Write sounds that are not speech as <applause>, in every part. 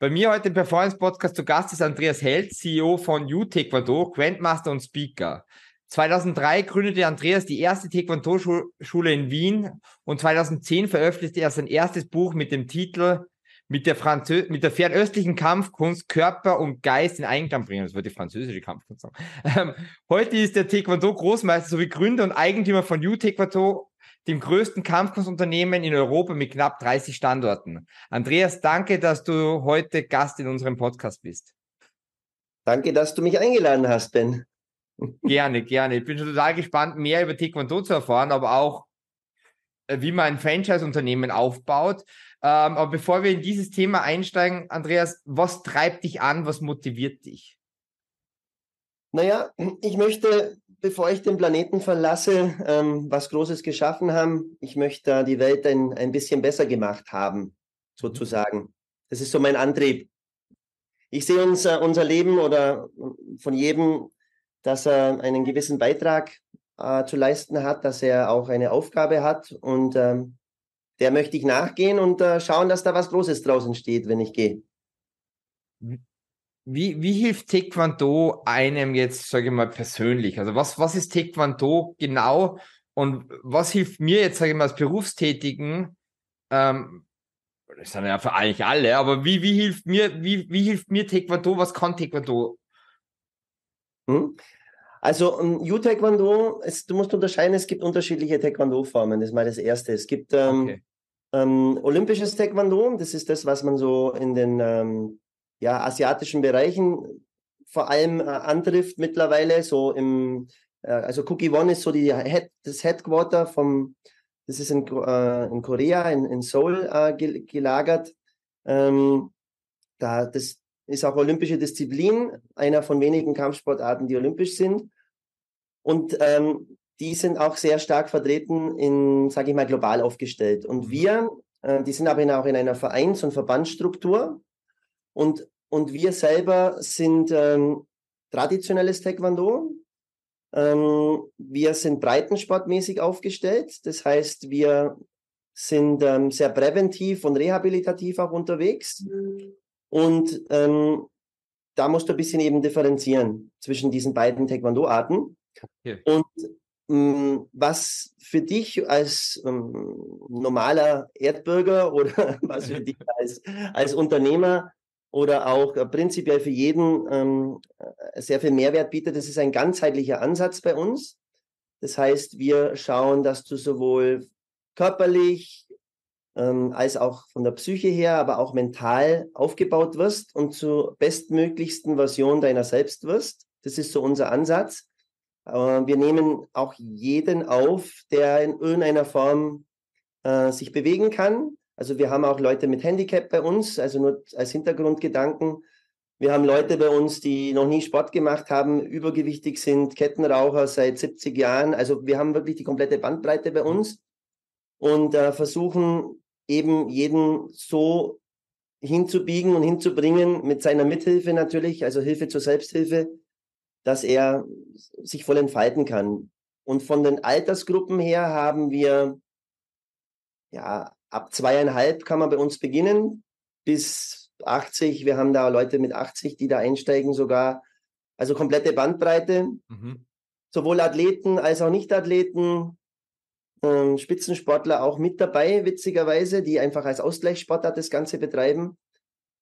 Bei mir heute im Performance Podcast zu Gast ist Andreas Held, CEO von U Taekwondo, Grandmaster und Speaker. 2003 gründete Andreas die erste Taekwondo-Schule in Wien und 2010 veröffentlichte er sein erstes Buch mit dem Titel mit der, Franzö mit der fernöstlichen Kampfkunst Körper und Geist in Einklang bringen. Das wird die französische Kampfkunst sagen. Ähm, heute ist der Taekwondo-Großmeister sowie Gründer und Eigentümer von U Taekwondo dem größten Kampfkunstunternehmen in Europa mit knapp 30 Standorten. Andreas, danke, dass du heute Gast in unserem Podcast bist. Danke, dass du mich eingeladen hast, Ben. <laughs> Gerne, gerne. Ich bin schon total gespannt, mehr über Taekwondo zu erfahren, aber auch, äh, wie man ein Franchise-Unternehmen aufbaut. Ähm, aber bevor wir in dieses Thema einsteigen, Andreas, was treibt dich an, was motiviert dich? Naja, ich möchte bevor ich den Planeten verlasse, ähm, was Großes geschaffen haben. Ich möchte da die Welt ein, ein bisschen besser gemacht haben, sozusagen. Das ist so mein Antrieb. Ich sehe unser, unser Leben oder von jedem, dass er einen gewissen Beitrag äh, zu leisten hat, dass er auch eine Aufgabe hat und ähm, der möchte ich nachgehen und äh, schauen, dass da was Großes draußen steht, wenn ich gehe. Wie, wie hilft Taekwondo einem jetzt, sage ich mal, persönlich? Also was, was ist Taekwondo genau und was hilft mir jetzt, sage ich mal, als Berufstätigen, ähm, das sind ja für eigentlich alle, aber wie, wie hilft mir, wie, wie hilft mir Taekwondo, was kann Taekwondo? Hm? Also um, U-Taekwondo, du musst unterscheiden, es gibt unterschiedliche Taekwondo-Formen, das ist mal das Erste. Es gibt ähm, okay. ähm, olympisches Taekwondo, das ist das, was man so in den ähm, ja, asiatischen Bereichen vor allem äh, antrifft mittlerweile, so im, äh, also Cookie One ist so die Head, das Headquarter vom, das ist in, äh, in Korea, in, in Seoul äh, gelagert. Ähm, da, das ist auch olympische Disziplin, einer von wenigen Kampfsportarten, die olympisch sind. Und ähm, die sind auch sehr stark vertreten in, sage ich mal, global aufgestellt. Und mhm. wir, äh, die sind aber auch in einer Vereins- und Verbandsstruktur. Und, und wir selber sind ähm, traditionelles Taekwondo. Ähm, wir sind breitensportmäßig aufgestellt. Das heißt, wir sind ähm, sehr präventiv und rehabilitativ auch unterwegs. Mhm. Und ähm, da musst du ein bisschen eben differenzieren zwischen diesen beiden Taekwondo-Arten. Okay. Und ähm, was für dich als ähm, normaler Erdbürger oder <laughs> was für dich als, als Unternehmer oder auch äh, prinzipiell für jeden ähm, äh, sehr viel Mehrwert bietet. Das ist ein ganzheitlicher Ansatz bei uns. Das heißt, wir schauen, dass du sowohl körperlich ähm, als auch von der Psyche her, aber auch mental aufgebaut wirst und zur bestmöglichsten Version deiner selbst wirst. Das ist so unser Ansatz. Äh, wir nehmen auch jeden auf, der in irgendeiner Form äh, sich bewegen kann, also wir haben auch Leute mit Handicap bei uns, also nur als Hintergrundgedanken. Wir haben Leute bei uns, die noch nie Sport gemacht haben, übergewichtig sind, Kettenraucher seit 70 Jahren. Also wir haben wirklich die komplette Bandbreite bei uns und äh, versuchen eben jeden so hinzubiegen und hinzubringen mit seiner Mithilfe natürlich, also Hilfe zur Selbsthilfe, dass er sich voll entfalten kann. Und von den Altersgruppen her haben wir ja ab zweieinhalb kann man bei uns beginnen bis 80. Wir haben da Leute mit 80, die da einsteigen sogar. Also komplette Bandbreite. Mhm. Sowohl Athleten als auch Nicht-Athleten, ähm, Spitzensportler auch mit dabei, witzigerweise, die einfach als Ausgleichssportart das Ganze betreiben.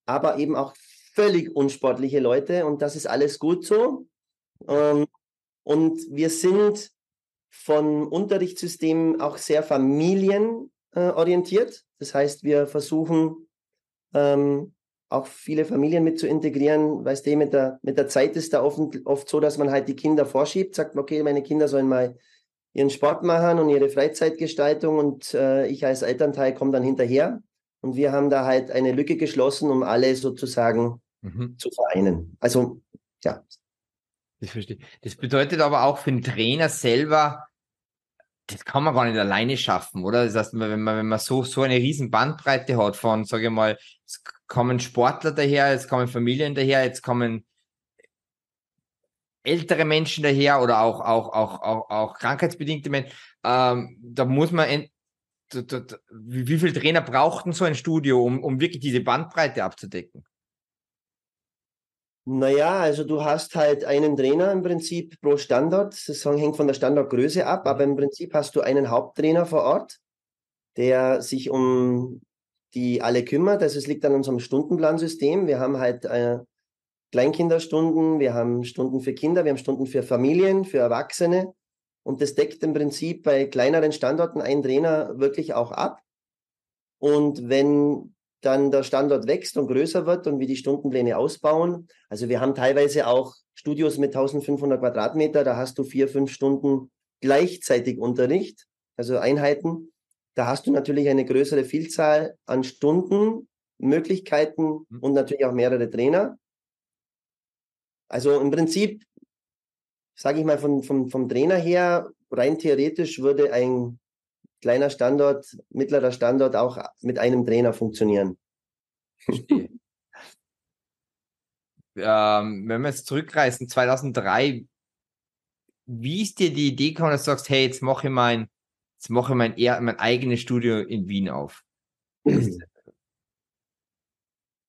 Aber eben auch völlig unsportliche Leute und das ist alles gut so. Ähm, und wir sind von Unterrichtssystemen auch sehr familien äh, orientiert. Das heißt, wir versuchen ähm, auch viele Familien mit zu integrieren. Weißt du, mit der, mit der Zeit ist da oft, oft so, dass man halt die Kinder vorschiebt, sagt, okay, meine Kinder sollen mal ihren Sport machen und ihre Freizeitgestaltung und äh, ich als Elternteil komme dann hinterher. Und wir haben da halt eine Lücke geschlossen, um alle sozusagen mhm. zu vereinen. Also, ja. Das verstehe. Das bedeutet aber auch für den Trainer selber, das kann man gar nicht alleine schaffen, oder? Das heißt, wenn man, wenn man so, so eine riesen Bandbreite hat von, sage ich mal, es kommen Sportler daher, jetzt kommen Familien daher, jetzt kommen ältere Menschen daher oder auch, auch, auch, auch, auch krankheitsbedingte Menschen, ähm, da muss man, da, wie viel Trainer brauchten so ein Studio, um, um wirklich diese Bandbreite abzudecken? Naja, also du hast halt einen Trainer im Prinzip pro Standort. Das hängt von der Standortgröße ab, aber im Prinzip hast du einen Haupttrainer vor Ort, der sich um die alle kümmert. Also es liegt an unserem Stundenplansystem. Wir haben halt äh, Kleinkinderstunden, wir haben Stunden für Kinder, wir haben Stunden für Familien, für Erwachsene. Und das deckt im Prinzip bei kleineren Standorten ein Trainer wirklich auch ab. Und wenn dann der Standort wächst und größer wird und wir die Stundenpläne ausbauen. Also wir haben teilweise auch Studios mit 1500 Quadratmeter, da hast du vier, fünf Stunden gleichzeitig Unterricht, also Einheiten. Da hast du natürlich eine größere Vielzahl an Stunden, Möglichkeiten mhm. und natürlich auch mehrere Trainer. Also im Prinzip, sage ich mal, von, vom, vom Trainer her, rein theoretisch würde ein kleiner Standort, mittlerer Standort auch mit einem Trainer funktionieren. <laughs> ähm, wenn wir jetzt zurückreisen, 2003, wie ist dir die Idee gekommen, dass du sagst, hey, jetzt mache ich mein, jetzt mache ich mein, mein eigenes Studio in Wien auf? <clears throat>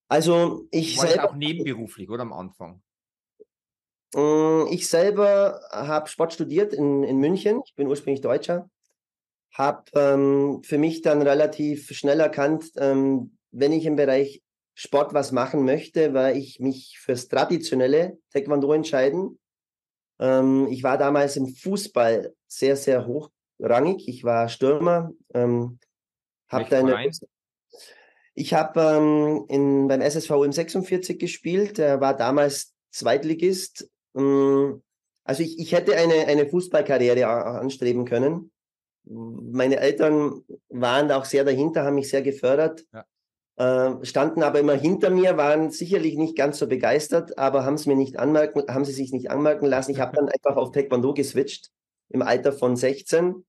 Also ich War selber auch nebenberuflich oder am Anfang? Äh, ich selber habe Sport studiert in, in München. Ich bin ursprünglich Deutscher habe ähm, für mich dann relativ schnell erkannt, ähm, wenn ich im Bereich Sport was machen möchte, weil ich mich fürs traditionelle Taekwondo entscheiden. Ähm, ich war damals im Fußball sehr, sehr hochrangig. Ich war Stürmer. Ähm, hab eine, ich habe ähm, beim SSV im 46 gespielt. Der war damals Zweitligist. Ähm, also ich, ich hätte eine, eine Fußballkarriere anstreben können meine Eltern waren auch sehr dahinter, haben mich sehr gefördert, ja. äh, standen aber immer hinter mir, waren sicherlich nicht ganz so begeistert, aber haben es mir nicht anmerken, haben sie sich nicht anmerken lassen. Ich habe dann einfach auf Taekwondo geswitcht im Alter von 16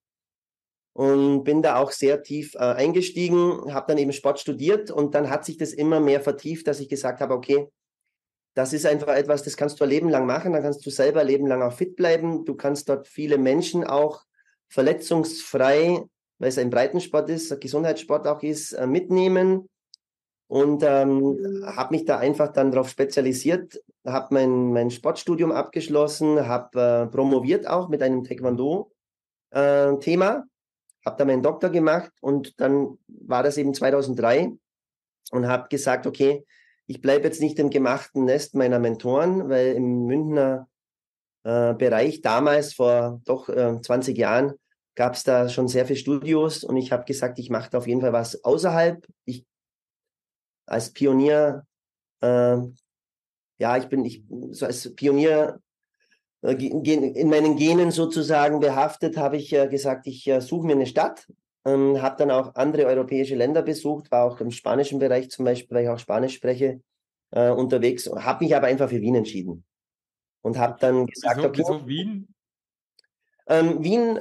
und bin da auch sehr tief äh, eingestiegen, habe dann eben Sport studiert und dann hat sich das immer mehr vertieft, dass ich gesagt habe, okay, das ist einfach etwas, das kannst du ein Leben lang machen, dann kannst du selber ein Leben lang auch fit bleiben, du kannst dort viele Menschen auch verletzungsfrei, weil es ein Breitensport ist, ein Gesundheitssport auch ist, äh, mitnehmen. Und ähm, habe mich da einfach dann darauf spezialisiert, habe mein, mein Sportstudium abgeschlossen, habe äh, promoviert auch mit einem Taekwondo-Thema, äh, habe da meinen Doktor gemacht und dann war das eben 2003 und habe gesagt, okay, ich bleibe jetzt nicht im gemachten Nest meiner Mentoren, weil im Münchner äh, Bereich. Damals, vor doch äh, 20 Jahren, gab es da schon sehr viele Studios und ich habe gesagt, ich mache da auf jeden Fall was außerhalb. Ich als Pionier, äh, ja, ich bin ich so als Pionier äh, in meinen Genen sozusagen behaftet, habe ich äh, gesagt, ich suche mir eine Stadt. Ähm, habe dann auch andere europäische Länder besucht, war auch im spanischen Bereich zum Beispiel, weil ich auch Spanisch spreche, äh, unterwegs, habe mich aber einfach für Wien entschieden und habe dann gesagt, wieso, okay, wieso Wien? Ähm, Wien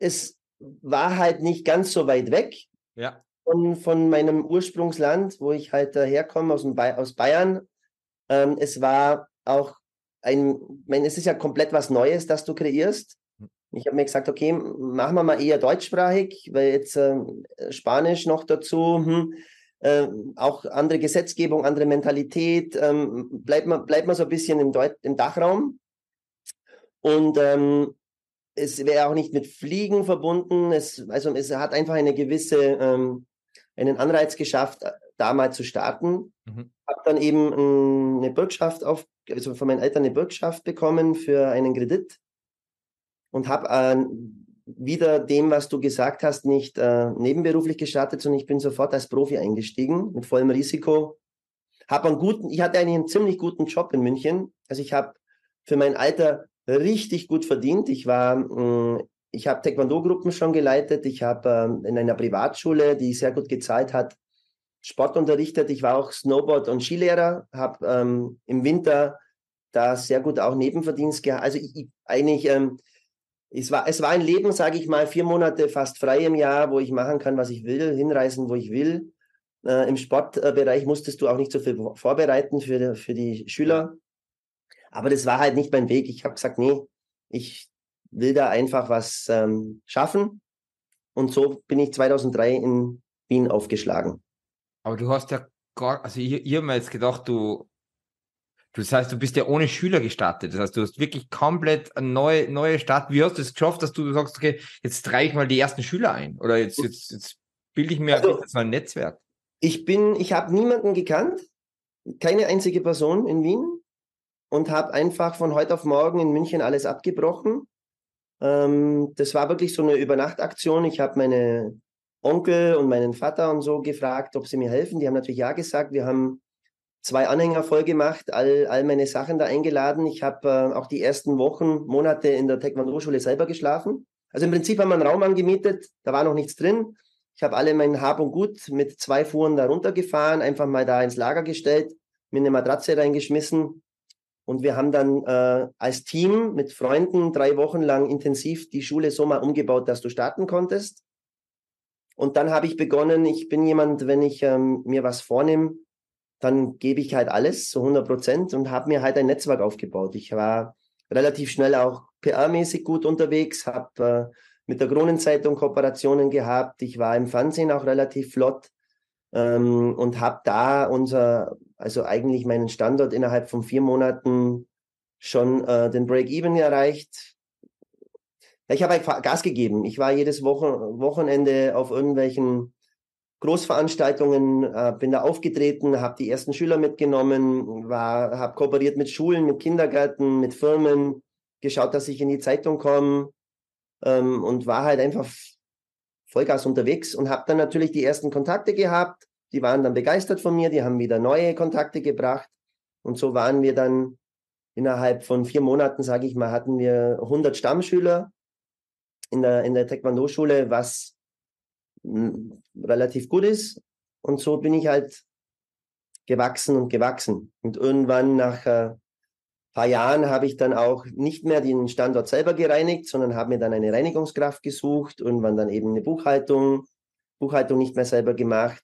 es war halt nicht ganz so weit weg ja. von, von meinem Ursprungsland, wo ich halt herkomme, aus, dem ba aus Bayern. Ähm, es war auch ein, ich meine, es ist ja komplett was Neues, das du kreierst. Hm. Ich habe mir gesagt, okay, machen wir mal eher deutschsprachig, weil jetzt äh, Spanisch noch dazu. Hm, äh, auch andere Gesetzgebung, andere Mentalität, ähm, bleibt man, bleibt man so ein bisschen im, Deut im Dachraum. Und ähm, es wäre auch nicht mit Fliegen verbunden. Es, also es hat einfach eine gewisse, ähm, einen Anreiz geschafft, da mal zu starten. Mhm. Habe dann eben ähm, eine Bürgschaft auf, also von meinen Eltern eine Bürgschaft bekommen für einen Kredit und habe äh, wieder dem, was du gesagt hast, nicht äh, nebenberuflich gestartet, sondern ich bin sofort als Profi eingestiegen, mit vollem Risiko. Hab einen guten, ich hatte eigentlich einen ziemlich guten Job in München. Also ich habe für mein Alter richtig gut verdient. Ich war, mh, mm, ich habe Taekwondo-Gruppen schon geleitet. Ich habe äh, in einer Privatschule, die sehr gut gezahlt hat, Sport unterrichtet. Ich war auch Snowboard- und Skilehrer, habe ähm, im Winter da sehr gut auch Nebenverdienst gehabt. Also ich, ich eigentlich ähm, es war, es war ein Leben, sage ich mal, vier Monate fast frei im Jahr, wo ich machen kann, was ich will, hinreisen, wo ich will. Äh, Im Sportbereich musstest du auch nicht so viel vorbereiten für, für die Schüler. Aber das war halt nicht mein Weg. Ich habe gesagt, nee, ich will da einfach was ähm, schaffen. Und so bin ich 2003 in Wien aufgeschlagen. Aber du hast ja gar, also ich, ich habe mir jetzt gedacht, du, Das heißt, du bist ja ohne Schüler gestartet. Das heißt, du hast wirklich komplett eine neue, neue Start. Wie hast du es geschafft, dass du sagst, okay, jetzt trage ich mal die ersten Schüler ein? Oder jetzt, jetzt, jetzt bilde ich mir also, jetzt mal ein Netzwerk? Ich bin, ich habe niemanden gekannt, keine einzige Person in Wien und habe einfach von heute auf morgen in München alles abgebrochen. Ähm, das war wirklich so eine Übernachtaktion. Ich habe meine Onkel und meinen Vater und so gefragt, ob sie mir helfen. Die haben natürlich ja gesagt. Wir haben zwei Anhänger voll gemacht, all, all meine Sachen da eingeladen. Ich habe äh, auch die ersten Wochen, Monate in der Taekwondo-Schule selber geschlafen. Also im Prinzip haben wir einen Raum angemietet, da war noch nichts drin. Ich habe alle mein Hab und Gut mit zwei Fuhren da runtergefahren, einfach mal da ins Lager gestellt, mir eine Matratze reingeschmissen. Und wir haben dann äh, als Team mit Freunden drei Wochen lang intensiv die Schule so mal umgebaut, dass du starten konntest. Und dann habe ich begonnen, ich bin jemand, wenn ich ähm, mir was vornehme, dann gebe ich halt alles, so 100 Prozent und habe mir halt ein Netzwerk aufgebaut. Ich war relativ schnell auch PR-mäßig gut unterwegs, habe äh, mit der Kronenzeitung Kooperationen gehabt. Ich war im Fernsehen auch relativ flott ähm, und habe da unser, also eigentlich meinen Standort innerhalb von vier Monaten schon äh, den Break-Even erreicht. Ich habe halt Gas gegeben. Ich war jedes Wochen Wochenende auf irgendwelchen Großveranstaltungen, äh, bin da aufgetreten, habe die ersten Schüler mitgenommen, habe kooperiert mit Schulen, mit Kindergärten, mit Firmen, geschaut, dass ich in die Zeitung komme ähm, und war halt einfach Vollgas unterwegs und habe dann natürlich die ersten Kontakte gehabt. Die waren dann begeistert von mir, die haben wieder neue Kontakte gebracht und so waren wir dann innerhalb von vier Monaten, sage ich mal, hatten wir 100 Stammschüler in der, in der Taekwondo-Schule, was relativ gut ist. Und so bin ich halt gewachsen und gewachsen. Und irgendwann nach ein äh, paar Jahren habe ich dann auch nicht mehr den Standort selber gereinigt, sondern habe mir dann eine Reinigungskraft gesucht. Irgendwann dann eben eine Buchhaltung, Buchhaltung nicht mehr selber gemacht.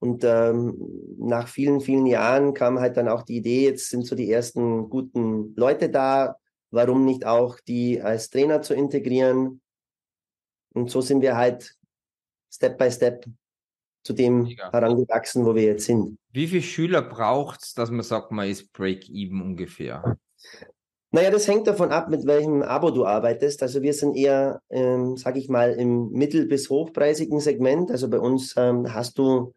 Und ähm, nach vielen, vielen Jahren kam halt dann auch die Idee, jetzt sind so die ersten guten Leute da, warum nicht auch die als Trainer zu integrieren? Und so sind wir halt Step by Step zu dem Mega. herangewachsen, wo wir jetzt sind. Wie viele Schüler braucht es, dass man sagt, man ist Break-Even ungefähr? Naja, das hängt davon ab, mit welchem Abo du arbeitest. Also wir sind eher, ähm, sage ich mal, im mittel- bis hochpreisigen Segment. Also bei uns ähm, hast du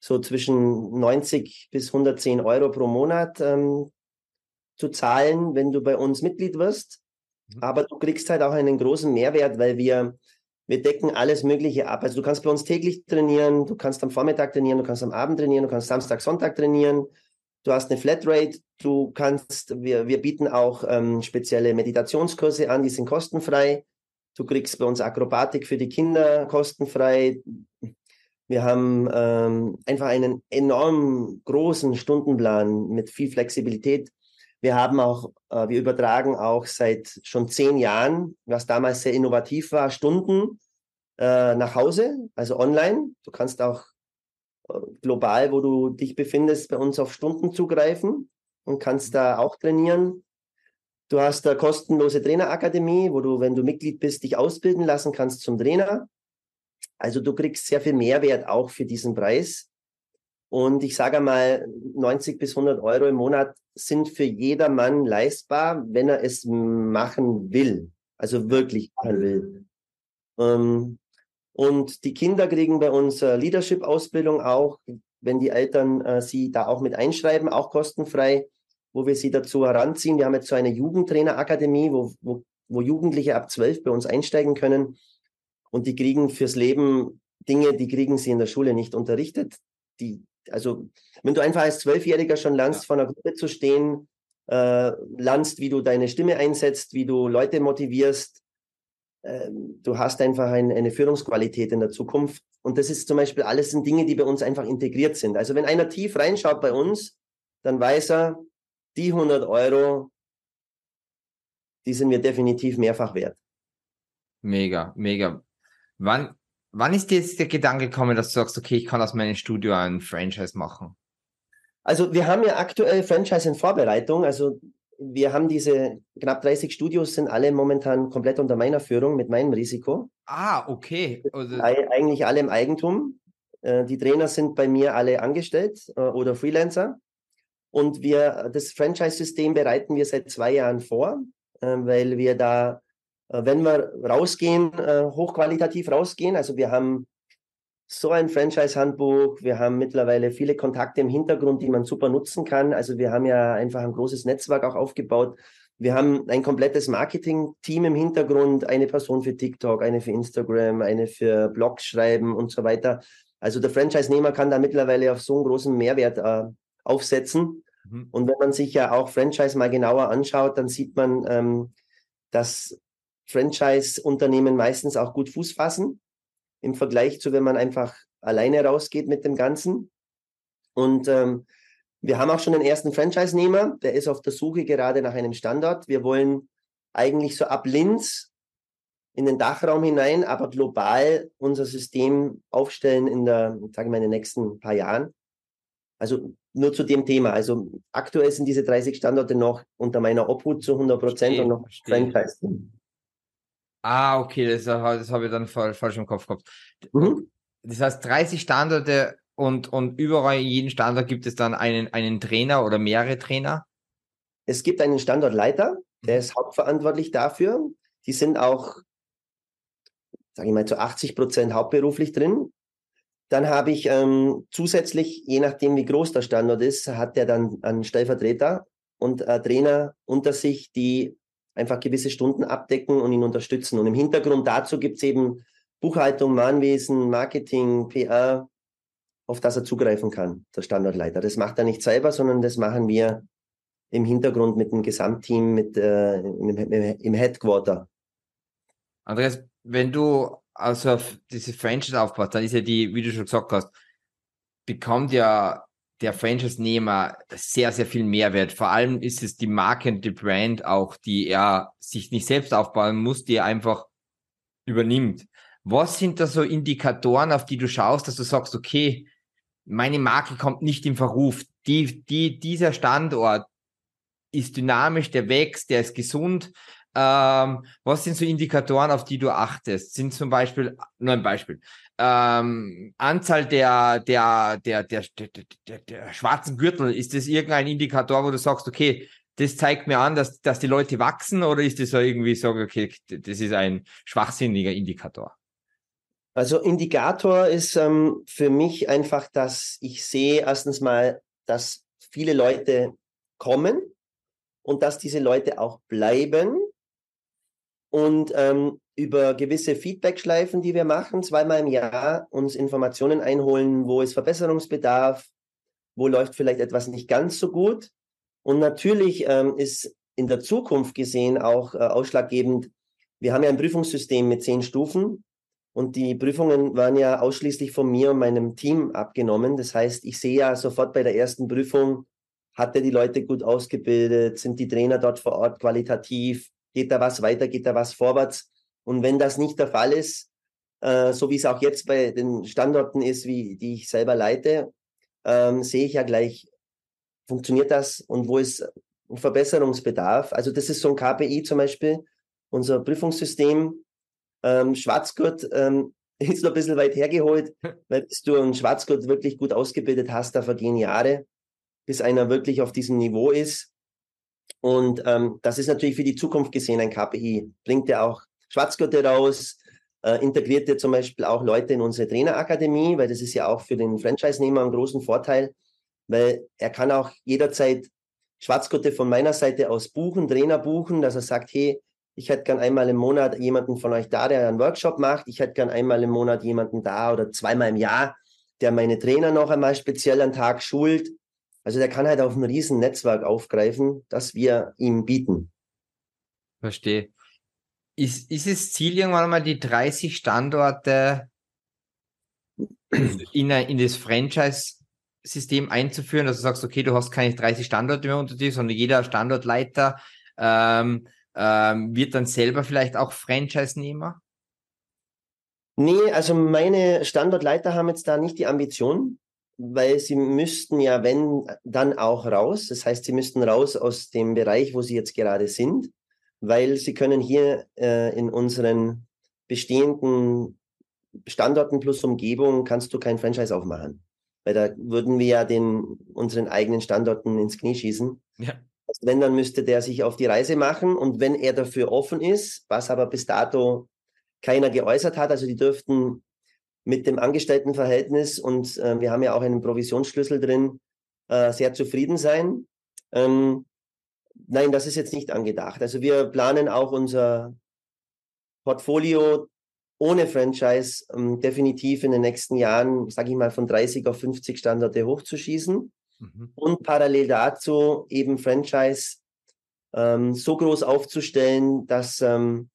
so zwischen 90 bis 110 Euro pro Monat ähm, zu zahlen, wenn du bei uns Mitglied wirst. Mhm. Aber du kriegst halt auch einen großen Mehrwert, weil wir wir decken alles Mögliche ab. Also du kannst bei uns täglich trainieren, du kannst am Vormittag trainieren, du kannst am Abend trainieren, du kannst Samstag, Sonntag trainieren. Du hast eine Flatrate, du kannst, wir, wir bieten auch ähm, spezielle Meditationskurse an, die sind kostenfrei. Du kriegst bei uns Akrobatik für die Kinder kostenfrei. Wir haben ähm, einfach einen enorm großen Stundenplan mit viel Flexibilität. Wir haben auch, wir übertragen auch seit schon zehn Jahren, was damals sehr innovativ war, Stunden äh, nach Hause, also online. Du kannst auch äh, global, wo du dich befindest, bei uns auf Stunden zugreifen und kannst da auch trainieren. Du hast eine kostenlose Trainerakademie, wo du, wenn du Mitglied bist, dich ausbilden lassen kannst zum Trainer. Also du kriegst sehr viel Mehrwert auch für diesen Preis. Und ich sage mal, 90 bis 100 Euro im Monat sind für jedermann leistbar, wenn er es machen will. Also wirklich machen will. Ähm, und die Kinder kriegen bei uns äh, Leadership-Ausbildung auch, wenn die Eltern äh, sie da auch mit einschreiben, auch kostenfrei, wo wir sie dazu heranziehen. Wir haben jetzt so eine Jugendtrainerakademie, wo, wo, wo Jugendliche ab zwölf bei uns einsteigen können. Und die kriegen fürs Leben Dinge, die kriegen sie in der Schule nicht unterrichtet. Die, also wenn du einfach als Zwölfjähriger schon lernst, ja. vor einer Gruppe zu stehen, äh, lernst, wie du deine Stimme einsetzt, wie du Leute motivierst, äh, du hast einfach ein, eine Führungsqualität in der Zukunft. Und das ist zum Beispiel alles sind Dinge, die bei uns einfach integriert sind. Also wenn einer tief reinschaut bei uns, dann weiß er, die 100 Euro, die sind mir definitiv mehrfach wert. Mega, mega. Wann, Wann ist dir jetzt der Gedanke gekommen, dass du sagst, okay, ich kann aus meinem Studio ein Franchise machen? Also wir haben ja aktuell Franchise in Vorbereitung. Also wir haben diese knapp 30 Studios, sind alle momentan komplett unter meiner Führung mit meinem Risiko. Ah, okay. Also eigentlich alle im Eigentum. Äh, die Trainer sind bei mir alle angestellt äh, oder Freelancer. Und wir, das Franchise-System bereiten wir seit zwei Jahren vor, äh, weil wir da, wenn wir rausgehen, äh, hochqualitativ rausgehen, also wir haben so ein Franchise-Handbuch, wir haben mittlerweile viele Kontakte im Hintergrund, die man super nutzen kann. Also wir haben ja einfach ein großes Netzwerk auch aufgebaut. Wir haben ein komplettes Marketing-Team im Hintergrund, eine Person für TikTok, eine für Instagram, eine für Blogs schreiben und so weiter. Also der Franchise-Nehmer kann da mittlerweile auf so einen großen Mehrwert äh, aufsetzen. Mhm. Und wenn man sich ja auch Franchise mal genauer anschaut, dann sieht man, ähm, dass Franchise-Unternehmen meistens auch gut Fuß fassen im Vergleich zu, wenn man einfach alleine rausgeht mit dem Ganzen. Und ähm, wir haben auch schon den ersten Franchise-Nehmer, der ist auf der Suche gerade nach einem Standort. Wir wollen eigentlich so ab Linz in den Dachraum hinein, aber global unser System aufstellen in der, sage ich mal, in den nächsten paar Jahren. Also nur zu dem Thema. Also aktuell sind diese 30 Standorte noch unter meiner Obhut zu 100 Prozent und noch Franchise. Ah, okay, das, das habe ich dann falsch im Kopf gehabt. Mhm. Das heißt, 30 Standorte und, und überall in jedem Standort gibt es dann einen, einen Trainer oder mehrere Trainer? Es gibt einen Standortleiter, der mhm. ist hauptverantwortlich dafür. Die sind auch, sage ich mal, zu 80 Prozent hauptberuflich drin. Dann habe ich ähm, zusätzlich, je nachdem wie groß der Standort ist, hat der dann einen Stellvertreter und äh, Trainer unter sich, die einfach gewisse Stunden abdecken und ihn unterstützen. Und im Hintergrund dazu gibt es eben Buchhaltung, Mahnwesen, Marketing, PR, auf das er zugreifen kann, der Standortleiter. Das macht er nicht selber, sondern das machen wir im Hintergrund mit dem Gesamtteam, mit, äh, im, im Headquarter. Andreas, wenn du also diese Franchise aufbaust, dann ist ja die, wie du schon gesagt hast, bekommt ja der Franchise-Nehmer sehr, sehr viel Mehrwert. Vor allem ist es die Marke und die Brand auch, die er sich nicht selbst aufbauen muss, die er einfach übernimmt. Was sind da so Indikatoren, auf die du schaust, dass du sagst, okay, meine Marke kommt nicht in Verruf. Die, die, dieser Standort ist dynamisch, der wächst, der ist gesund. Ähm, was sind so Indikatoren, auf die du achtest? Sind zum Beispiel, nur ein Beispiel, ähm, Anzahl der, der, der, der, der, der, der schwarzen Gürtel, ist das irgendein Indikator, wo du sagst, okay, das zeigt mir an, dass, dass die Leute wachsen oder ist das so irgendwie so, okay, das ist ein schwachsinniger Indikator? Also Indikator ist ähm, für mich einfach, dass ich sehe erstens mal, dass viele Leute kommen und dass diese Leute auch bleiben und ähm, über gewisse Feedback-Schleifen, die wir machen, zweimal im Jahr uns Informationen einholen, wo ist Verbesserungsbedarf, wo läuft vielleicht etwas nicht ganz so gut. Und natürlich ähm, ist in der Zukunft gesehen auch äh, ausschlaggebend, wir haben ja ein Prüfungssystem mit zehn Stufen und die Prüfungen waren ja ausschließlich von mir und meinem Team abgenommen. Das heißt, ich sehe ja sofort bei der ersten Prüfung, hat er die Leute gut ausgebildet, sind die Trainer dort vor Ort qualitativ, geht da was weiter, geht da was vorwärts. Und wenn das nicht der Fall ist, äh, so wie es auch jetzt bei den Standorten ist, wie die ich selber leite, ähm, sehe ich ja gleich, funktioniert das und wo ist Verbesserungsbedarf. Also das ist so ein KPI zum Beispiel, unser Prüfungssystem ähm, Schwarzgurt ähm, <laughs> ist noch ein bisschen weit hergeholt, <laughs> weil bis du einen Schwarzgurt wirklich gut ausgebildet hast, da vergehen Jahre, bis einer wirklich auf diesem Niveau ist. Und ähm, das ist natürlich für die Zukunft gesehen ein KPI. Bringt er auch Schwarzgurte raus, äh, integriert er zum Beispiel auch Leute in unsere Trainerakademie, weil das ist ja auch für den Franchise-Nehmer ein großen Vorteil, weil er kann auch jederzeit Schwarzgurte von meiner Seite aus buchen, Trainer buchen, dass er sagt, hey, ich hätte gern einmal im Monat jemanden von euch da, der einen Workshop macht. Ich hätte gern einmal im Monat jemanden da oder zweimal im Jahr, der meine Trainer noch einmal speziell einen Tag schult. Also der kann halt auf ein riesen Netzwerk aufgreifen, das wir ihm bieten. Verstehe. Ist, ist es Ziel, irgendwann mal die 30 Standorte in, in das Franchise-System einzuführen, dass du sagst, okay, du hast keine 30 Standorte mehr unter dir, sondern jeder Standortleiter ähm, ähm, wird dann selber vielleicht auch Franchise-Nehmer? Nee, also meine Standortleiter haben jetzt da nicht die Ambition, weil sie müssten ja, wenn, dann auch raus. Das heißt, sie müssten raus aus dem Bereich, wo sie jetzt gerade sind, weil sie können hier äh, in unseren bestehenden Standorten plus Umgebung kannst du kein Franchise aufmachen. weil da würden wir ja den, unseren eigenen Standorten ins Knie schießen. Ja. Also wenn, dann müsste der sich auf die Reise machen und wenn er dafür offen ist, was aber bis dato keiner geäußert hat, also die dürften mit dem Angestelltenverhältnis und äh, wir haben ja auch einen Provisionsschlüssel drin, äh, sehr zufrieden sein. Ähm, nein, das ist jetzt nicht angedacht. Also wir planen auch unser Portfolio ohne Franchise ähm, definitiv in den nächsten Jahren, sage ich mal, von 30 auf 50 Standorte hochzuschießen mhm. und parallel dazu eben Franchise ähm, so groß aufzustellen, dass ähm,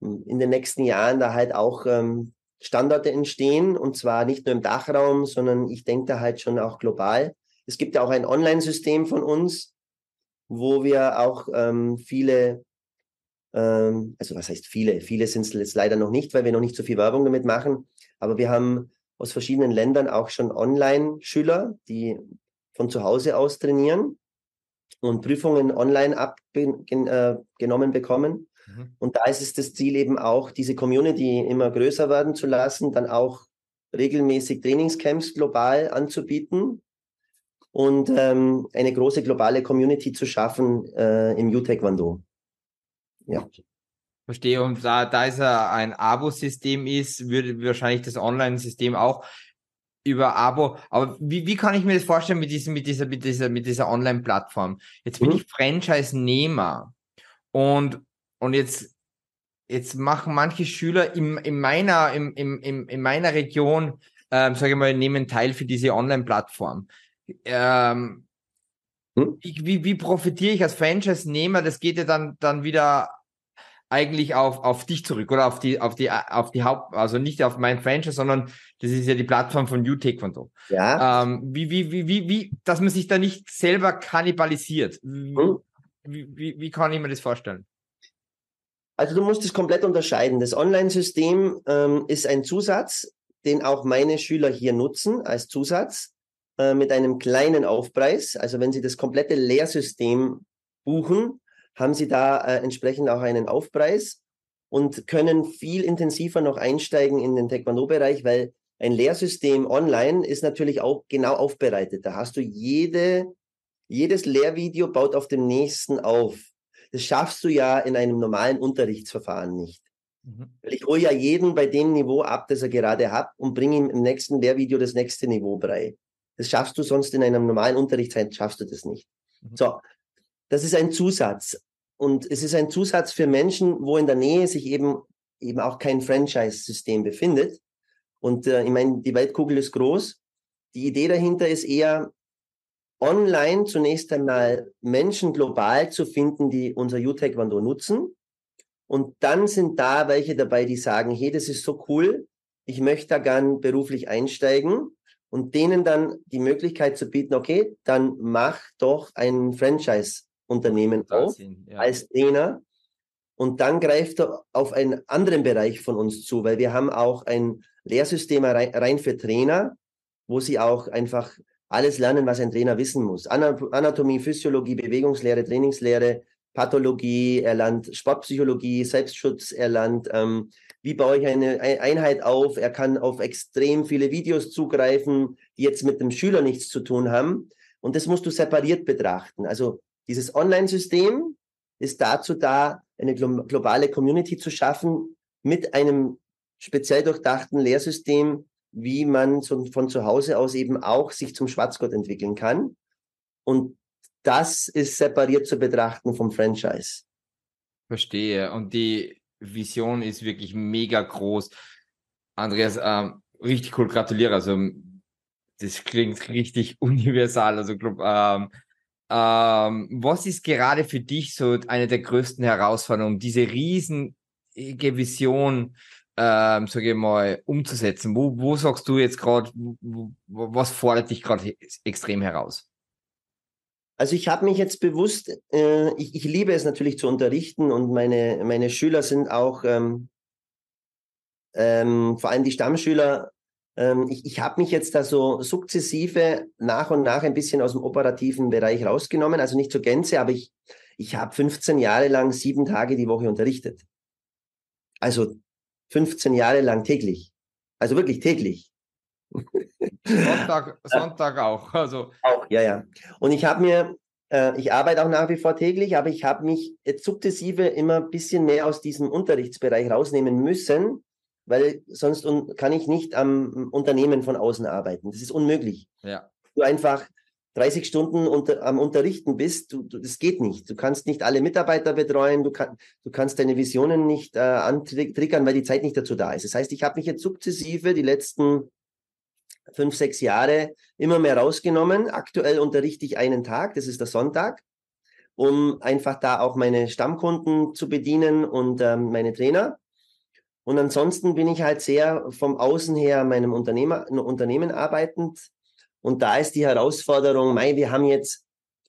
in den nächsten Jahren da halt auch ähm, Standorte entstehen und zwar nicht nur im Dachraum, sondern ich denke da halt schon auch global. Es gibt ja auch ein Online-System von uns, wo wir auch ähm, viele ähm, also was heißt viele? Viele sind es jetzt leider noch nicht, weil wir noch nicht so viel Werbung damit machen. Aber wir haben aus verschiedenen Ländern auch schon Online-Schüler, die von zu Hause aus trainieren und Prüfungen online abgenommen äh, bekommen. Mhm. Und da ist es das Ziel eben auch, diese Community immer größer werden zu lassen, dann auch regelmäßig Trainingscamps global anzubieten und ähm, eine große globale Community zu schaffen äh, im U-Taekwondo. Ja. Verstehe. Und da, da es ein Abo-System ist, würde wahrscheinlich das Online-System auch über Abo. Aber wie, wie kann ich mir das vorstellen mit diesem, mit dieser, mit dieser, mit dieser Online-Plattform? Jetzt bin mhm. ich Franchise-Nehmer und, und jetzt, jetzt machen manche Schüler in, in meiner, im, im, im, in meiner Region, ähm, sage ich mal, nehmen teil für diese Online-Plattform. Ähm, hm? wie, wie profitiere ich als Franchise-Nehmer? Das geht ja dann, dann wieder eigentlich auf, auf dich zurück oder auf die, auf die, auf die Haupt, also nicht auf mein Franchise, sondern das ist ja die Plattform von U-Taekwondo. Ja. Ähm, wie, wie, wie, wie, wie, dass man sich da nicht selber kannibalisiert. Hm? Wie, wie, wie kann ich mir das vorstellen? Also du musst es komplett unterscheiden. Das Online-System ähm, ist ein Zusatz, den auch meine Schüler hier nutzen als Zusatz äh, mit einem kleinen Aufpreis. Also wenn sie das komplette Lehrsystem buchen, haben sie da äh, entsprechend auch einen Aufpreis und können viel intensiver noch einsteigen in den Taekwondo-Bereich, weil ein Lehrsystem online ist natürlich auch genau aufbereitet. Da hast du jede, jedes Lehrvideo baut auf dem nächsten auf. Das schaffst du ja in einem normalen Unterrichtsverfahren nicht. Mhm. Ich hole ja jeden bei dem Niveau ab, das er gerade hat und bringe ihm im nächsten Lehrvideo das nächste Niveau bei. Das schaffst du sonst in einem normalen Unterrichtszeit, schaffst du das nicht. Mhm. So, das ist ein Zusatz. Und es ist ein Zusatz für Menschen, wo in der Nähe sich eben, eben auch kein Franchise-System befindet. Und äh, ich meine, die Weltkugel ist groß. Die Idee dahinter ist eher, online zunächst einmal Menschen global zu finden, die unser U-Taekwondo nutzen. Und dann sind da welche dabei, die sagen, hey, das ist so cool, ich möchte da gern beruflich einsteigen und denen dann die Möglichkeit zu bieten, okay, dann mach doch ein Franchise Unternehmen auf ja. als Trainer und dann greift er auf einen anderen Bereich von uns zu, weil wir haben auch ein Lehrsystem rein für Trainer, wo sie auch einfach alles lernen, was ein Trainer wissen muss. Anatomie, Physiologie, Bewegungslehre, Trainingslehre, Pathologie, er lernt Sportpsychologie, Selbstschutz, er lernt, ähm, wie baue ich eine Einheit auf, er kann auf extrem viele Videos zugreifen, die jetzt mit dem Schüler nichts zu tun haben. Und das musst du separiert betrachten. Also dieses Online-System ist dazu da, eine globale Community zu schaffen mit einem speziell durchdachten Lehrsystem, wie man von zu Hause aus eben auch sich zum Schwarzgott entwickeln kann. Und das ist separiert zu betrachten vom Franchise. Verstehe. Und die Vision ist wirklich mega groß. Andreas, ähm, richtig cool, gratuliere. Also das klingt richtig <laughs> universal. Also ähm, ähm, was ist gerade für dich so eine der größten Herausforderungen, diese riesige Vision, ähm, sage ich mal, umzusetzen? Wo, wo sagst du jetzt gerade, was fordert dich gerade extrem heraus? Also ich habe mich jetzt bewusst, äh, ich, ich, liebe es natürlich zu unterrichten und meine, meine Schüler sind auch, ähm, ähm, vor allem die Stammschüler, ähm, ich, ich habe mich jetzt da so sukzessive nach und nach ein bisschen aus dem operativen Bereich rausgenommen, also nicht zur Gänze, aber ich, ich habe 15 Jahre lang sieben Tage die Woche unterrichtet. Also 15 Jahre lang täglich. Also wirklich täglich. Sonntag, <laughs> Sonntag auch. Also. Auch, ja, ja. Und ich habe mir, äh, ich arbeite auch nach wie vor täglich, aber ich habe mich jetzt sukzessive immer ein bisschen mehr aus diesem Unterrichtsbereich rausnehmen müssen, weil sonst kann ich nicht am Unternehmen von außen arbeiten. Das ist unmöglich. Ja. Du einfach 30 Stunden unter, am Unterrichten bist, du, du, das geht nicht. Du kannst nicht alle Mitarbeiter betreuen, du, kann, du kannst deine Visionen nicht äh, antriggern, weil die Zeit nicht dazu da ist. Das heißt, ich habe mich jetzt sukzessive die letzten fünf, sechs Jahre immer mehr rausgenommen. Aktuell unterrichte ich einen Tag, das ist der Sonntag, um einfach da auch meine Stammkunden zu bedienen und ähm, meine Trainer. Und ansonsten bin ich halt sehr vom Außen her meinem Unternehmer, Unternehmen arbeitend und da ist die Herausforderung, Mai, wir haben jetzt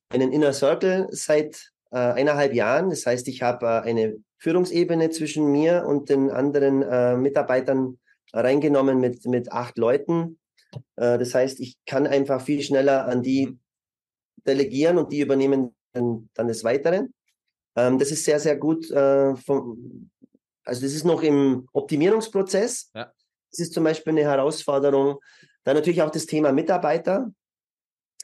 einen Inner Circle seit äh, eineinhalb Jahren. Das heißt, ich habe äh, eine Führungsebene zwischen mir und den anderen äh, Mitarbeitern reingenommen mit, mit acht Leuten. Äh, das heißt, ich kann einfach viel schneller an die delegieren und die übernehmen dann, dann das Weitere. Ähm, das ist sehr, sehr gut. Äh, vom, also das ist noch im Optimierungsprozess. Ja. Das ist zum Beispiel eine Herausforderung, dann natürlich auch das Thema Mitarbeiter.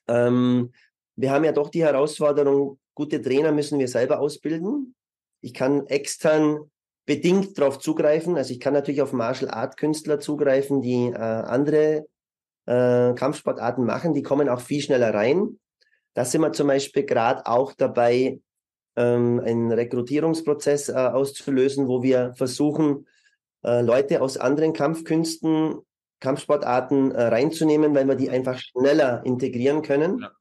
Ähm, wir haben ja doch die Herausforderung, gute Trainer müssen wir selber ausbilden. Ich kann extern bedingt darauf zugreifen. Also ich kann natürlich auf Martial Art Künstler zugreifen, die äh, andere äh, Kampfsportarten machen. Die kommen auch viel schneller rein. Da sind wir zum Beispiel gerade auch dabei, ähm, einen Rekrutierungsprozess äh, auszulösen, wo wir versuchen, äh, Leute aus anderen Kampfkünsten Kampfsportarten äh, reinzunehmen, weil wir die einfach schneller integrieren können ja.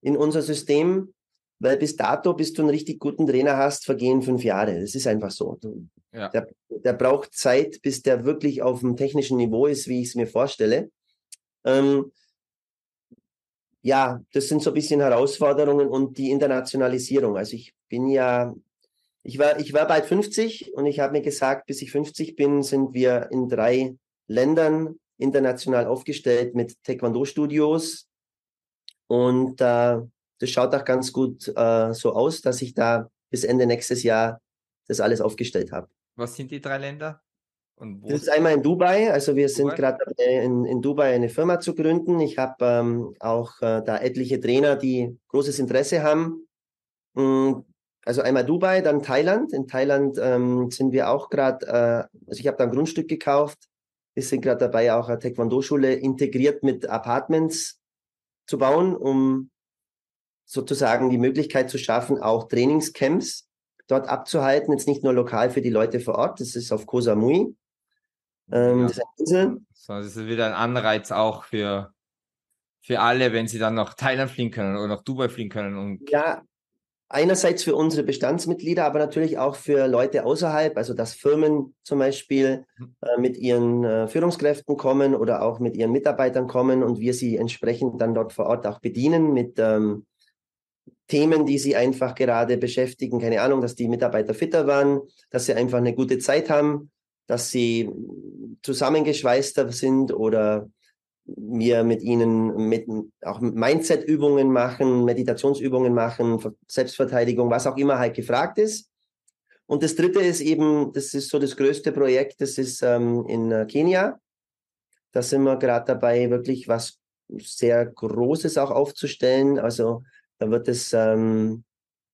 in unser System. Weil bis dato, bis du einen richtig guten Trainer hast, vergehen fünf Jahre. Das ist einfach so. Ja. Der, der, braucht Zeit, bis der wirklich auf dem technischen Niveau ist, wie ich es mir vorstelle. Ähm, ja, das sind so ein bisschen Herausforderungen und die Internationalisierung. Also ich bin ja, ich war, ich war bald 50 und ich habe mir gesagt, bis ich 50 bin, sind wir in drei Ländern international aufgestellt mit Taekwondo-Studios. Und äh, das schaut auch ganz gut äh, so aus, dass ich da bis Ende nächstes Jahr das alles aufgestellt habe. Was sind die drei Länder? das ist einmal in Dubai. Also wir sind gerade in, in Dubai eine Firma zu gründen. Ich habe ähm, auch äh, da etliche Trainer, die großes Interesse haben. Mm, also einmal Dubai, dann Thailand. In Thailand ähm, sind wir auch gerade, äh, also ich habe da ein Grundstück gekauft wir sind gerade dabei, auch eine Taekwondo-Schule integriert mit Apartments zu bauen, um sozusagen die Möglichkeit zu schaffen, auch Trainingscamps dort abzuhalten. Jetzt nicht nur lokal für die Leute vor Ort, das ist auf Koh Samui. Ähm, ja. das, ist das ist wieder ein Anreiz auch für, für alle, wenn sie dann nach Thailand fliegen können oder nach Dubai fliegen können. Und ja, einerseits für unsere Bestandsmitglieder, aber natürlich auch für Leute außerhalb, also dass Firmen zum Beispiel mhm. äh, mit ihren äh, Führungskräften kommen oder auch mit ihren Mitarbeitern kommen und wir sie entsprechend dann dort vor Ort auch bedienen mit ähm, Themen, die sie einfach gerade beschäftigen. Keine Ahnung, dass die Mitarbeiter fitter waren, dass sie einfach eine gute Zeit haben, dass sie zusammengeschweißter sind oder wir mit ihnen mit, auch Mindset-Übungen machen, Meditationsübungen machen, Selbstverteidigung, was auch immer halt gefragt ist. Und das dritte ist eben, das ist so das größte Projekt, das ist ähm, in äh, Kenia. Da sind wir gerade dabei, wirklich was sehr Großes auch aufzustellen. Also da wird es ähm,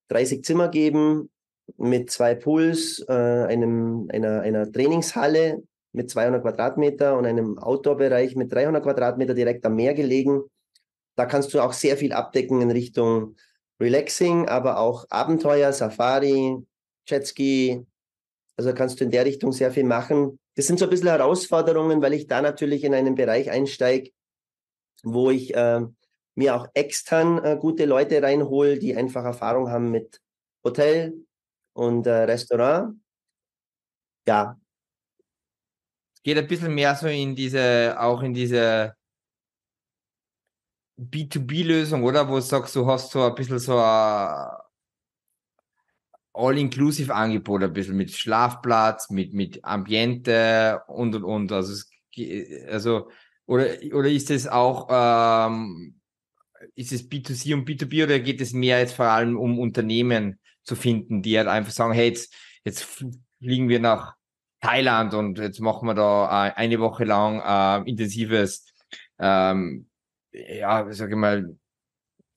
30 Zimmer geben mit zwei Pools, äh, einem, einer, einer Trainingshalle, mit 200 Quadratmeter und einem Outdoor-Bereich mit 300 Quadratmeter direkt am Meer gelegen. Da kannst du auch sehr viel abdecken in Richtung Relaxing, aber auch Abenteuer, Safari, Jetski. Also kannst du in der Richtung sehr viel machen. Das sind so ein bisschen Herausforderungen, weil ich da natürlich in einen Bereich einsteige, wo ich äh, mir auch extern äh, gute Leute reinhole, die einfach Erfahrung haben mit Hotel und äh, Restaurant. Ja, geht ein bisschen mehr so in diese, auch in diese B2B-Lösung, oder? Wo du sagst, du hast so ein bisschen so ein All-Inclusive Angebot, ein bisschen mit Schlafplatz, mit, mit Ambiente und und und. Also, es, also oder, oder ist es auch, ähm, ist es B2C und B2B oder geht es mehr jetzt vor allem um Unternehmen zu finden, die halt einfach sagen, hey, jetzt, jetzt fliegen wir nach Thailand und jetzt machen wir da äh, eine Woche lang äh, intensives ähm, ja, sage ich mal,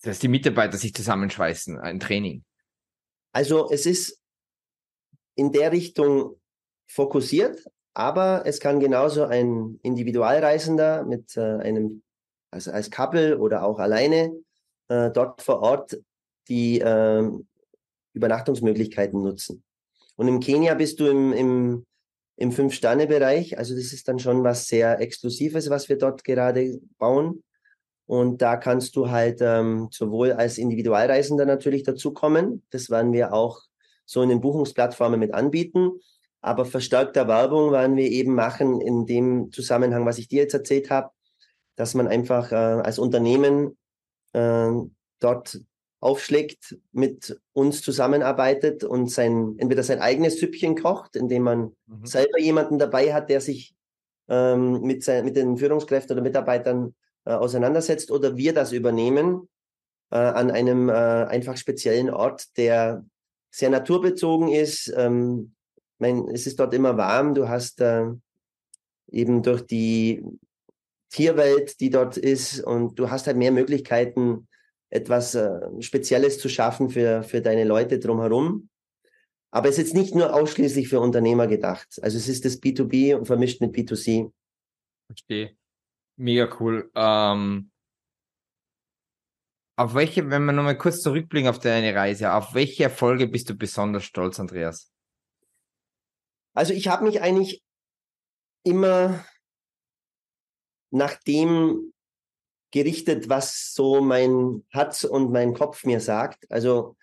dass die Mitarbeiter sich zusammenschweißen, ein Training? Also es ist in der Richtung fokussiert, aber es kann genauso ein Individualreisender mit äh, einem, also als Couple oder auch alleine äh, dort vor Ort die äh, Übernachtungsmöglichkeiten nutzen. Und im Kenia bist du im, im, im Fünf-Sterne-Bereich, also das ist dann schon was sehr Exklusives, was wir dort gerade bauen. Und da kannst du halt ähm, sowohl als Individualreisender natürlich dazukommen. Das werden wir auch so in den Buchungsplattformen mit anbieten. Aber verstärkter Werbung werden wir eben machen in dem Zusammenhang, was ich dir jetzt erzählt habe, dass man einfach äh, als Unternehmen äh, dort aufschlägt, mit uns zusammenarbeitet und sein, entweder sein eigenes Süppchen kocht, indem man mhm. selber jemanden dabei hat, der sich ähm, mit, sein, mit den Führungskräften oder Mitarbeitern äh, auseinandersetzt, oder wir das übernehmen äh, an einem äh, einfach speziellen Ort, der sehr naturbezogen ist. Ähm, mein, es ist dort immer warm. Du hast äh, eben durch die Tierwelt, die dort ist, und du hast halt mehr Möglichkeiten, etwas äh, Spezielles zu schaffen für, für deine Leute drumherum. Aber es ist jetzt nicht nur ausschließlich für Unternehmer gedacht. Also es ist das B2B und vermischt mit B2C. Verstehe. Mega cool. Ähm, auf welche, wenn wir nochmal kurz zurückblicken auf deine Reise, auf welche Erfolge bist du besonders stolz, Andreas? Also ich habe mich eigentlich immer nach dem gerichtet, was so mein Herz und mein Kopf mir sagt. Also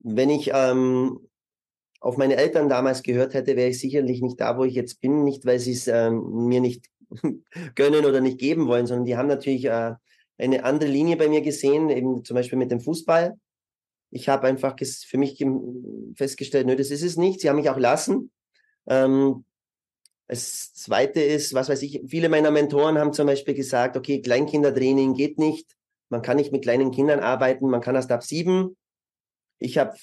wenn ich ähm, auf meine Eltern damals gehört hätte, wäre ich sicherlich nicht da, wo ich jetzt bin. Nicht, weil sie es ähm, mir nicht <laughs> gönnen oder nicht geben wollen, sondern die haben natürlich äh, eine andere Linie bei mir gesehen, eben zum Beispiel mit dem Fußball. Ich habe einfach für mich festgestellt, nö, das ist es nicht. Sie haben mich auch lassen. Ähm, das Zweite ist, was weiß ich, viele meiner Mentoren haben zum Beispiel gesagt, okay, Kleinkindertraining geht nicht. Man kann nicht mit kleinen Kindern arbeiten, man kann erst ab sieben. Ich habe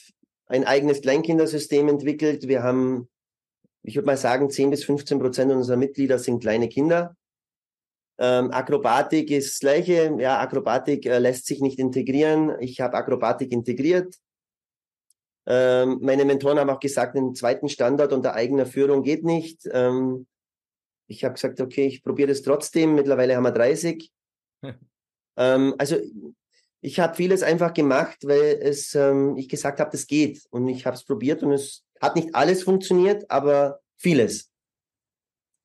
ein eigenes Kleinkindersystem entwickelt. Wir haben, ich würde mal sagen, 10 bis 15 Prozent unserer Mitglieder sind kleine Kinder. Ähm, Akrobatik ist das Gleiche. Ja, Akrobatik äh, lässt sich nicht integrieren. Ich habe Akrobatik integriert. Ähm, meine Mentoren haben auch gesagt, einen zweiten Standort unter eigener Führung geht nicht. Ähm, ich habe gesagt, okay, ich probiere das trotzdem. Mittlerweile haben wir 30. ähm, also ich habe vieles einfach gemacht, weil es ähm, ich gesagt habe, das geht. Und ich habe es probiert und es hat nicht alles funktioniert, aber vieles.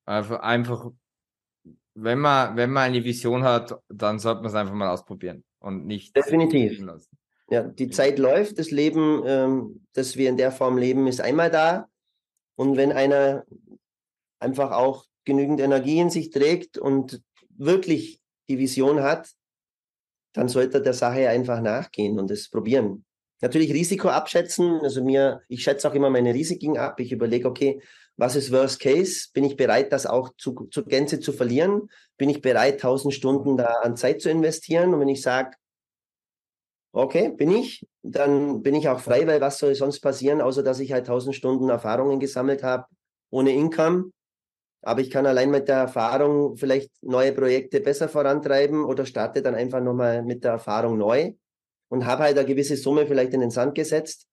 Einfach, einfach wenn man, wenn man eine Vision hat, dann sollte man es einfach mal ausprobieren und nicht. Definitiv. Ja, die Zeit läuft, das Leben, ähm, das wir in der Form leben, ist einmal da. Und wenn einer einfach auch genügend Energie in sich trägt und wirklich die Vision hat, dann sollte der Sache einfach nachgehen und es probieren. Natürlich Risiko abschätzen. Also mir, ich schätze auch immer meine Risiken ab. Ich überlege, okay, was ist Worst Case? Bin ich bereit, das auch zu, zu Gänze zu verlieren? Bin ich bereit, 1000 Stunden da an Zeit zu investieren? Und wenn ich sage, okay, bin ich, dann bin ich auch frei, weil was soll sonst passieren, außer dass ich halt 1000 Stunden Erfahrungen gesammelt habe ohne Income. Aber ich kann allein mit der Erfahrung vielleicht neue Projekte besser vorantreiben oder starte dann einfach nochmal mit der Erfahrung neu und habe halt eine gewisse Summe vielleicht in den Sand gesetzt.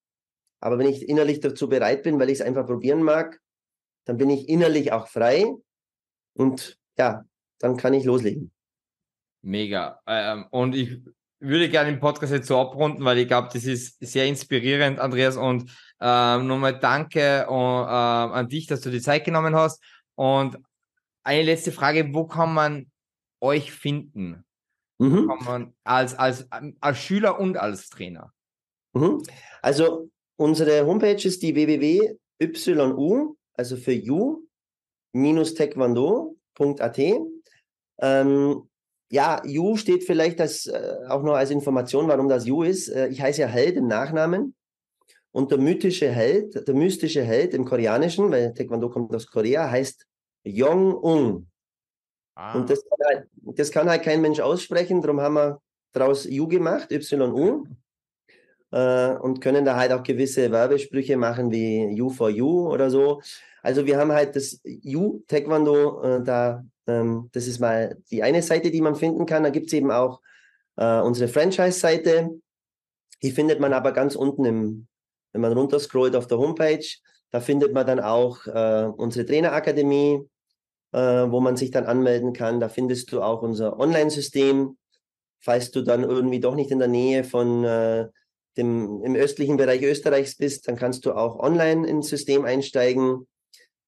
Aber wenn ich innerlich dazu bereit bin, weil ich es einfach probieren mag, dann bin ich innerlich auch frei und ja, dann kann ich loslegen. Mega. Ähm, und ich würde gerne den Podcast jetzt so abrunden, weil ich glaube, das ist sehr inspirierend, Andreas. Und ähm, nochmal danke uh, äh, an dich, dass du die Zeit genommen hast. Und eine letzte Frage, wo kann man euch finden? Mhm. Kann man als, als, als Schüler und als Trainer? Mhm. Also unsere Homepage ist die www.yu also für you-taekwondo.at. Ähm, ja, You steht vielleicht als, äh, auch noch als Information, warum das You ist. Äh, ich heiße ja Held im Nachnamen. Und der mythische Held, der mystische Held im Koreanischen, weil Taekwondo kommt aus Korea, heißt Yong-ung. Ah. Und das kann, halt, das kann halt kein Mensch aussprechen, darum haben wir daraus You gemacht, Y-U. äh, und können da halt auch gewisse Werbesprüche machen wie You for You oder so. Also wir haben halt das You Taekwondo äh, da Ähm, das ist mal die eine Seite, die man finden kann. Da gibt es eben auch äh, unsere Franchise-Seite. Die findet man aber ganz unten, im, wenn man runterscrollt auf der Homepage. Da findet man dann auch äh, unsere Trainerakademie, äh, wo man sich dann anmelden kann. Da findest du auch unser Online-System. Falls du dann irgendwie doch nicht in der Nähe von äh, dem, im östlichen Bereich Österreichs bist, dann kannst du auch online ins System einsteigen.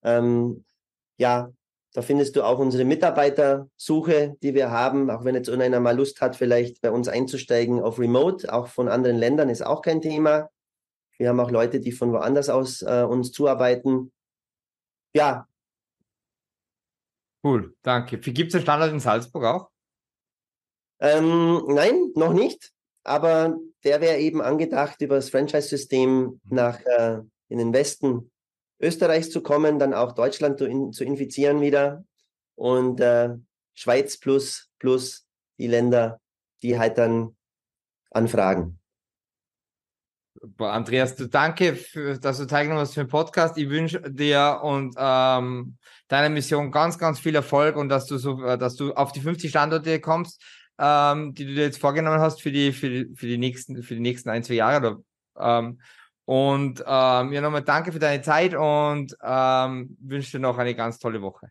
Ähm, ja, da findest du auch unsere Mitarbeitersuche, die wir haben. Auch wenn jetzt irgendeiner mal Lust hat, vielleicht bei uns einzusteigen auf Remote, auch von anderen Ländern, ist auch kein Thema. Wir haben auch Leute, die von woanders aus äh, uns zuarbeiten. Ja. Cool, danke. Gibt es einen Standort in Salzburg auch? Ähm, nein, noch nicht. Aber der wäre eben angedacht, über das Franchise-System mhm. nach äh, in den Westen Österreichs zu kommen, dann auch Deutschland zu, in, zu infizieren wieder und äh, Schweiz plus plus die Länder, die halt dann anfragen. Andreas, du danke, für, dass du teilgenommen hast für den Podcast. Ich wünsche dir und ähm, deiner Mission ganz, ganz viel Erfolg und dass du so, äh, dass du auf die 50 Standorte kommst, ähm, die du dir jetzt vorgenommen hast für die, für die, für die nächsten, für die nächsten ein, zwei Jahre. Oder, ähm, und ähm, ja, nochmal danke für deine Zeit und ähm, wünsche dir noch eine ganz tolle Woche.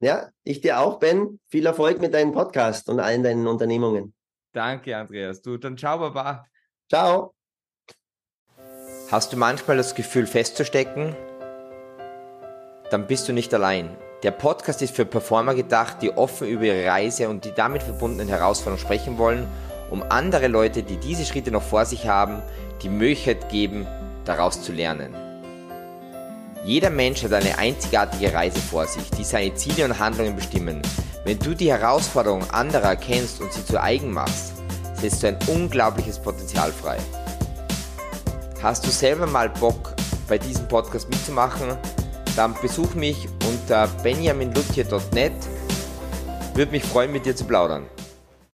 Ja, ich dir auch, Ben. Viel Erfolg mit deinem Podcast und allen deinen Unternehmungen. Danke, Andreas. Du, dann ciao, Baba. Ciao. Hast du manchmal das Gefühl festzustecken? Dann bist du nicht allein. Der Podcast ist für Performer gedacht, die offen über ihre Reise und die damit verbundenen Herausforderungen sprechen wollen, um andere Leute, die diese Schritte noch vor sich haben, die Möglichkeit geben, daraus zu lernen. Jeder Mensch hat eine einzigartige Reise vor sich, die seine Ziele und Handlungen bestimmen. Wenn du die Herausforderungen anderer erkennst und sie zu eigen machst, setzt du ein unglaubliches Potenzial frei. Hast du selber mal Bock, bei diesem Podcast mitzumachen? Dann besuch mich unter benjaminlutje.net. Würde mich freuen, mit dir zu plaudern.